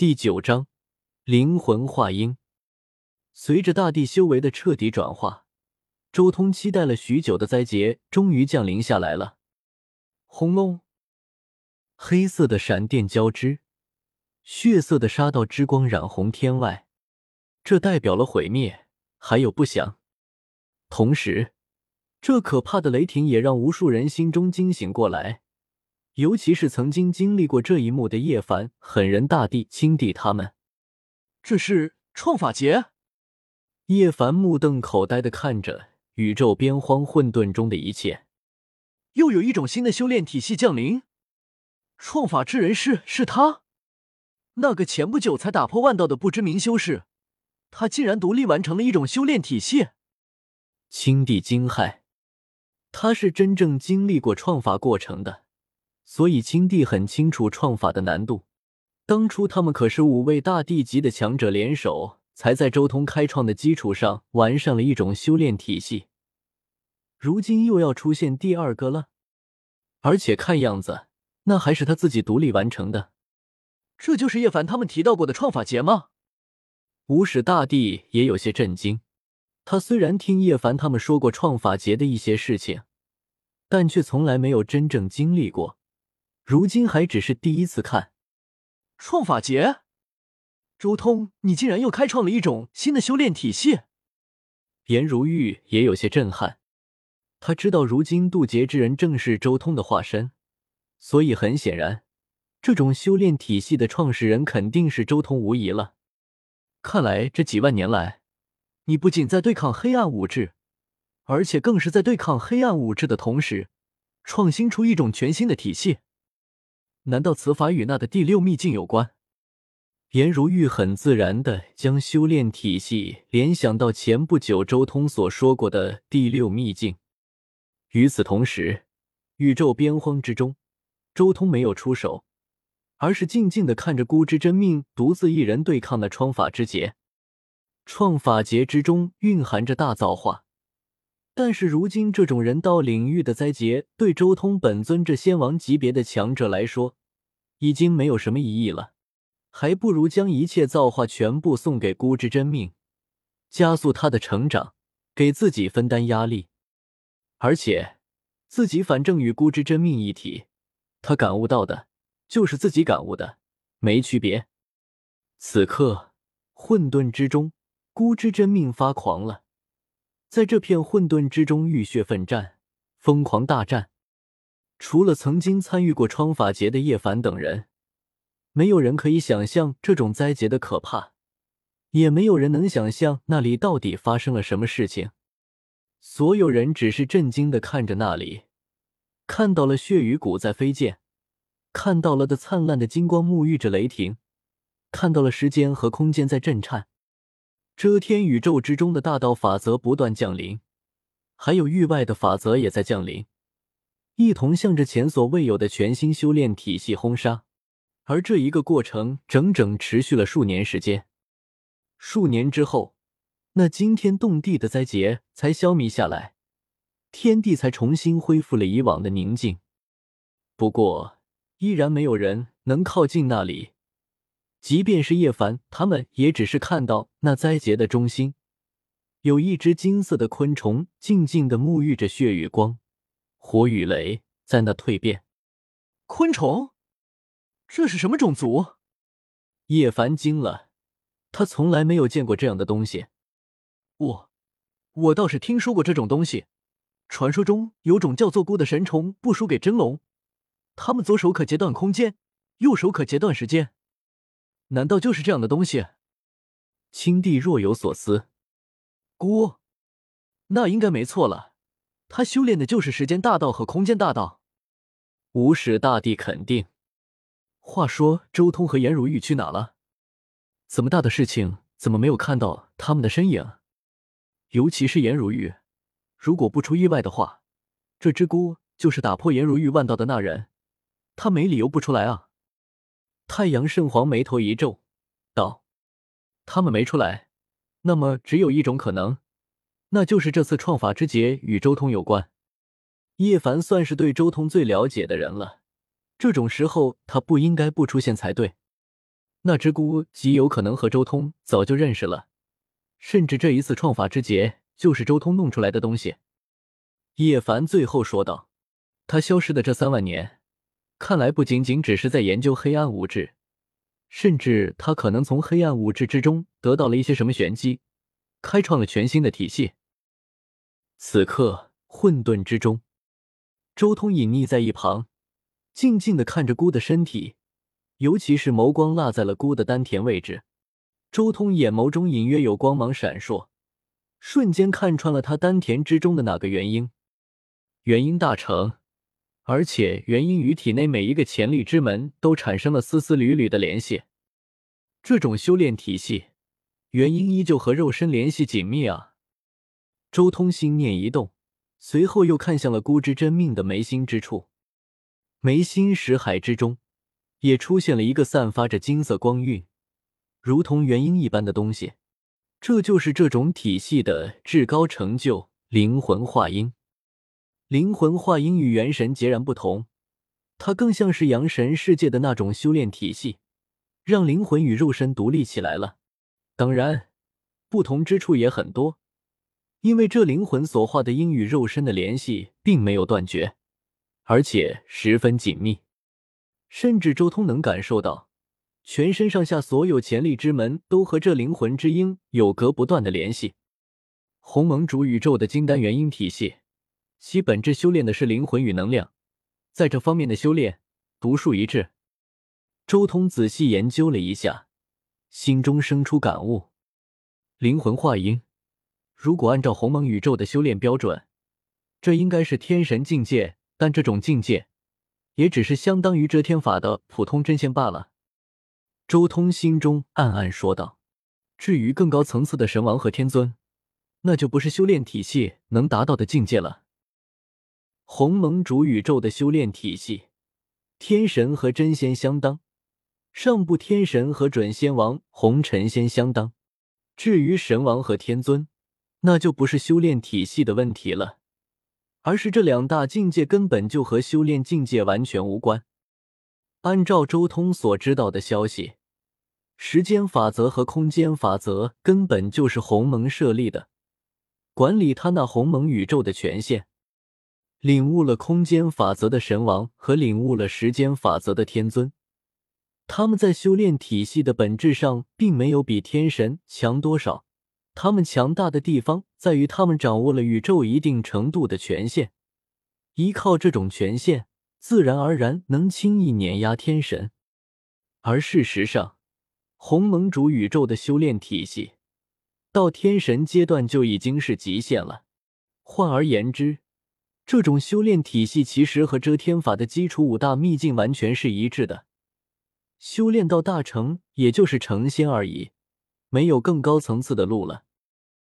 第九章灵魂化婴。随着大地修为的彻底转化，周通期待了许久的灾劫终于降临下来了。轰隆！黑色的闪电交织，血色的杀道之光染红天外，这代表了毁灭，还有不祥。同时，这可怕的雷霆也让无数人心中惊醒过来。尤其是曾经经历过这一幕的叶凡、狠人大帝、青帝他们，这是创法劫。叶凡目瞪口呆的看着宇宙边荒混沌中的一切，又有一种新的修炼体系降临。创法之人是是他，那个前不久才打破万道的不知名修士，他竟然独立完成了一种修炼体系。青帝惊骇，他是真正经历过创法过程的。所以，青帝很清楚创法的难度。当初他们可是五位大帝级的强者联手，才在周通开创的基础上完善了一种修炼体系。如今又要出现第二个了，而且看样子，那还是他自己独立完成的。这就是叶凡他们提到过的创法劫吗？无始大帝也有些震惊。他虽然听叶凡他们说过创法劫的一些事情，但却从来没有真正经历过。如今还只是第一次看创法劫，周通，你竟然又开创了一种新的修炼体系。颜如玉也有些震撼，他知道如今渡劫之人正是周通的化身，所以很显然，这种修炼体系的创始人肯定是周通无疑了。看来这几万年来，你不仅在对抗黑暗武质，而且更是在对抗黑暗武质的同时，创新出一种全新的体系。难道此法与那的第六秘境有关？颜如玉很自然的将修炼体系联想到前不久周通所说过的第六秘境。与此同时，宇宙边荒之中，周通没有出手，而是静静的看着孤之真命独自一人对抗那创法之劫。创法劫之中蕴含着大造化，但是如今这种人道领域的灾劫，对周通本尊这仙王级别的强者来说，已经没有什么意义了，还不如将一切造化全部送给孤之真命，加速他的成长，给自己分担压力。而且自己反正与孤之真命一体，他感悟到的就是自己感悟的，没区别。此刻混沌之中，孤之真命发狂了，在这片混沌之中浴血奋战，疯狂大战。除了曾经参与过创法劫的叶凡等人，没有人可以想象这种灾劫的可怕，也没有人能想象那里到底发生了什么事情。所有人只是震惊的看着那里，看到了血与骨在飞溅，看到了的灿烂的金光沐浴着雷霆，看到了时间和空间在震颤，遮天宇宙之中的大道法则不断降临，还有域外的法则也在降临。一同向着前所未有的全新修炼体系轰杀，而这一个过程整整持续了数年时间。数年之后，那惊天动地的灾劫才消弭下来，天地才重新恢复了以往的宁静。不过，依然没有人能靠近那里，即便是叶凡他们，也只是看到那灾劫的中心，有一只金色的昆虫静静的沐浴着血与光。火与雷在那蜕变，昆虫，这是什么种族？叶凡惊了，他从来没有见过这样的东西。我，我倒是听说过这种东西，传说中有种叫做“孤”的神虫，不输给真龙。他们左手可截断空间，右手可截断时间。难道就是这样的东西？青帝若有所思。孤，那应该没错了。他修炼的就是时间大道和空间大道。无始大帝肯定。话说，周通和颜如玉去哪了？怎么大的事情，怎么没有看到他们的身影？尤其是颜如玉，如果不出意外的话，这只孤就是打破颜如玉万道的那人，他没理由不出来啊！太阳圣皇眉头一皱，道：“他们没出来，那么只有一种可能。”那就是这次创法之劫与周通有关。叶凡算是对周通最了解的人了，这种时候他不应该不出现才对。那只菇极有可能和周通早就认识了，甚至这一次创法之劫就是周通弄出来的东西。叶凡最后说道：“他消失的这三万年，看来不仅仅只是在研究黑暗物质，甚至他可能从黑暗物质之中得到了一些什么玄机，开创了全新的体系。”此刻，混沌之中，周通隐匿在一旁，静静的看着孤的身体。尤其是眸光落在了孤的丹田位置，周通眼眸中隐约有光芒闪烁，瞬间看穿了他丹田之中的哪个元婴。元婴大成，而且元婴与体内每一个潜力之门都产生了丝丝缕缕的联系。这种修炼体系，元婴依旧和肉身联系紧密啊！周通心念一动，随后又看向了孤之真命的眉心之处，眉心识海之中。也出现了一个散发着金色光晕，如同元婴一般的东西，这就是这种体系的至高成就——灵魂化婴。灵魂化婴与元神截然不同，它更像是阳神世界的那种修炼体系，让灵魂与肉身独立起来了。当然，不同之处也很多，因为这灵魂所化的婴与肉身的联系并没有断绝，而且十分紧密。甚至周通能感受到，全身上下所有潜力之门都和这灵魂之鹰有隔不断的联系。鸿蒙主宇宙的金丹元婴体系，其本质修炼的是灵魂与能量，在这方面的修炼独树一帜。周通仔细研究了一下，心中生出感悟：灵魂化婴，如果按照鸿蒙宇宙的修炼标准，这应该是天神境界，但这种境界。也只是相当于遮天法的普通真仙罢了。周通心中暗暗说道：“至于更高层次的神王和天尊，那就不是修炼体系能达到的境界了。”鸿蒙主宇宙的修炼体系，天神和真仙相当，上部天神和准仙王、红尘仙相当。至于神王和天尊，那就不是修炼体系的问题了。而是这两大境界根本就和修炼境界完全无关。按照周通所知道的消息，时间法则和空间法则根本就是鸿蒙设立的，管理他那鸿蒙宇宙的权限。领悟了空间法则的神王和领悟了时间法则的天尊，他们在修炼体系的本质上并没有比天神强多少。他们强大的地方在于，他们掌握了宇宙一定程度的权限，依靠这种权限，自然而然能轻易碾压天神。而事实上，鸿蒙主宇宙的修炼体系，到天神阶段就已经是极限了。换而言之，这种修炼体系其实和遮天法的基础五大秘境完全是一致的。修炼到大成，也就是成仙而已。没有更高层次的路了。